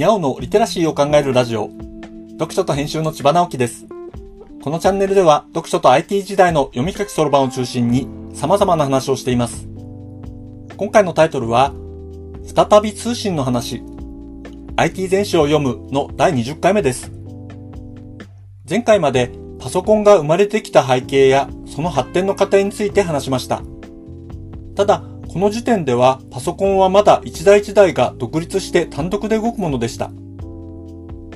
にゃおのリテラシーを考えるラジオ。読書と編集の千葉直樹です。このチャンネルでは読書と IT 時代の読み書きそろばんを中心に様々な話をしています。今回のタイトルは、再び通信の話。IT 全史を読むの第20回目です。前回までパソコンが生まれてきた背景やその発展の過程について話しました。ただ、この時点ではパソコンはまだ一台一台が独立して単独で動くものでした。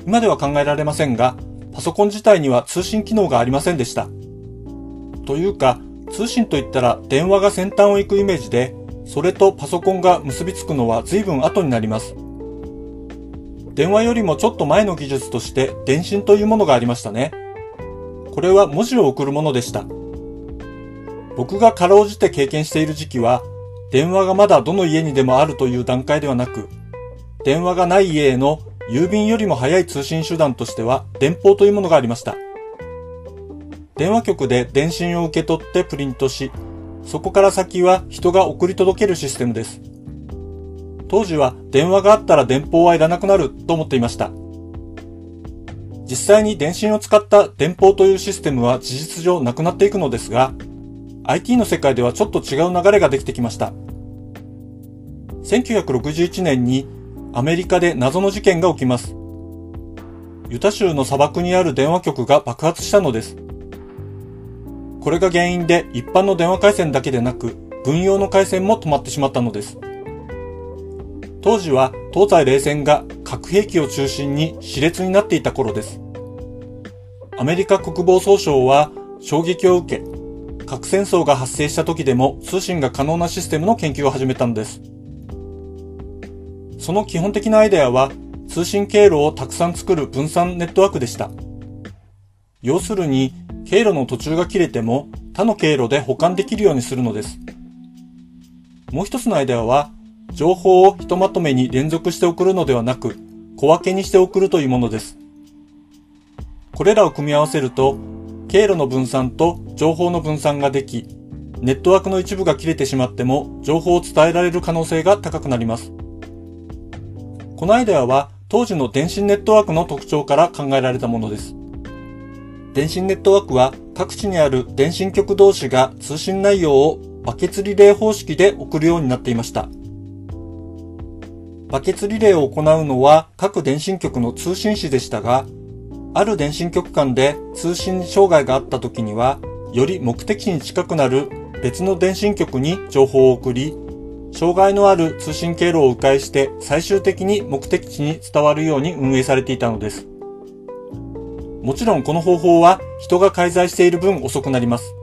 今では考えられませんが、パソコン自体には通信機能がありませんでした。というか、通信といったら電話が先端を行くイメージで、それとパソコンが結びつくのは随分後になります。電話よりもちょっと前の技術として電信というものがありましたね。これは文字を送るものでした。僕がかろうじて経験している時期は、電話がまだどの家にでもあるという段階ではなく、電話がない家への郵便よりも早い通信手段としては電報というものがありました。電話局で電信を受け取ってプリントし、そこから先は人が送り届けるシステムです。当時は電話があったら電報はいらなくなると思っていました。実際に電信を使った電報というシステムは事実上なくなっていくのですが、IT の世界ではちょっと違う流れができてきました。1961年にアメリカで謎の事件が起きます。ユタ州の砂漠にある電話局が爆発したのです。これが原因で一般の電話回線だけでなく、軍用の回線も止まってしまったのです。当時は東西冷戦が核兵器を中心に熾烈になっていた頃です。アメリカ国防総省は衝撃を受け、核戦争が発生した時でも通信が可能なシステムの研究を始めたのです。その基本的なアイデアは通信経路をたくさん作る分散ネットワークでした。要するに経路の途中が切れても他の経路で保管できるようにするのです。もう一つのアイデアは情報をひとまとめに連続して送るのではなく小分けにして送るというものです。これらを組み合わせると経路の分散と情報の分散ができ、ネットワークの一部が切れてしまっても情報を伝えられる可能性が高くなります。このアイデアは当時の電信ネットワークの特徴から考えられたものです。電信ネットワークは各地にある電信局同士が通信内容をバケツリレー方式で送るようになっていました。バケツリレーを行うのは各電信局の通信士でしたが、ある電信局間で通信障害があった時には、より目的地に近くなる別の電信局に情報を送り、障害のある通信経路を迂回して最終的に目的地に伝わるように運営されていたのです。もちろんこの方法は人が介在している分遅くなります。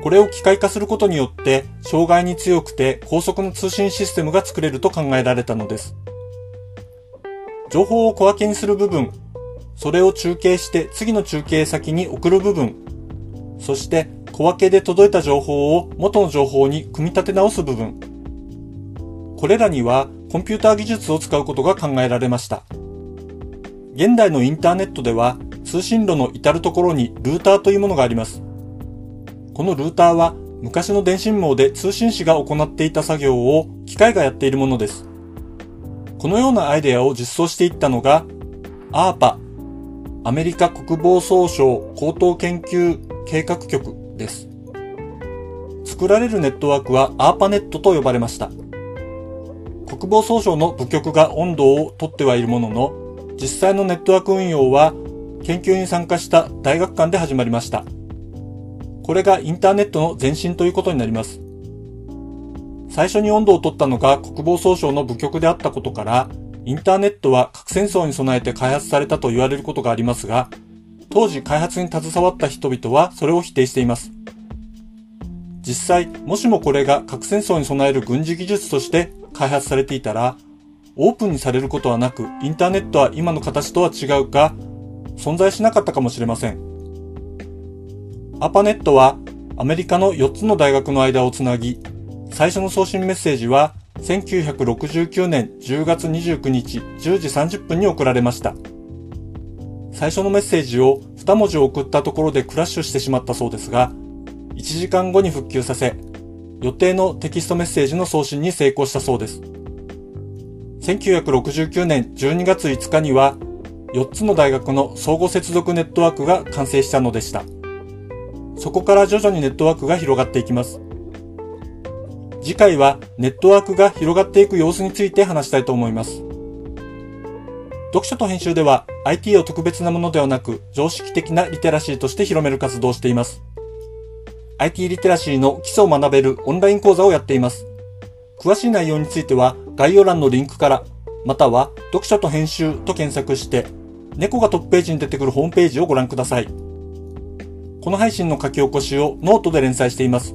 これを機械化することによって障害に強くて高速の通信システムが作れると考えられたのです。情報を小分けにする部分、それを中継して次の中継先に送る部分、そして小分けで届いた情報を元の情報に組み立て直す部分。これらにはコンピューター技術を使うことが考えられました。現代のインターネットでは通信路の至るところにルーターというものがあります。このルーターは昔の電信網で通信士が行っていた作業を機械がやっているものです。このようなアイデアを実装していったのが ARPA、アメリカ国防総省高等研究計画局です。作られるネットワークは ARPANET と呼ばれました。国防総省の部局が温度をとってはいるものの、実際のネットワーク運用は研究に参加した大学間で始まりました。これがインターネットの前身ということになります。最初に温度を取ったのが国防総省の部局であったことから、インターネットは核戦争に備えて開発されたと言われることがありますが、当時開発に携わった人々はそれを否定しています。実際、もしもこれが核戦争に備える軍事技術として開発されていたら、オープンにされることはなく、インターネットは今の形とは違うか、存在しなかったかもしれません。アパネットはアメリカの4つの大学の間をつなぎ、最初の送信メッセージは1969年10月29日10時30分に送られました。最初のメッセージを2文字を送ったところでクラッシュしてしまったそうですが、1時間後に復旧させ、予定のテキストメッセージの送信に成功したそうです。1969年12月5日には4つの大学の相互接続ネットワークが完成したのでした。そこから徐々にネットワークが広がっていきます。次回はネットワークが広がっていく様子について話したいと思います。読書と編集では IT を特別なものではなく常識的なリテラシーとして広める活動をしています。IT リテラシーの基礎を学べるオンライン講座をやっています。詳しい内容については概要欄のリンクから、または読書と編集と検索して猫がトップページに出てくるホームページをご覧ください。この配信の書き起こしをノートで連載しています。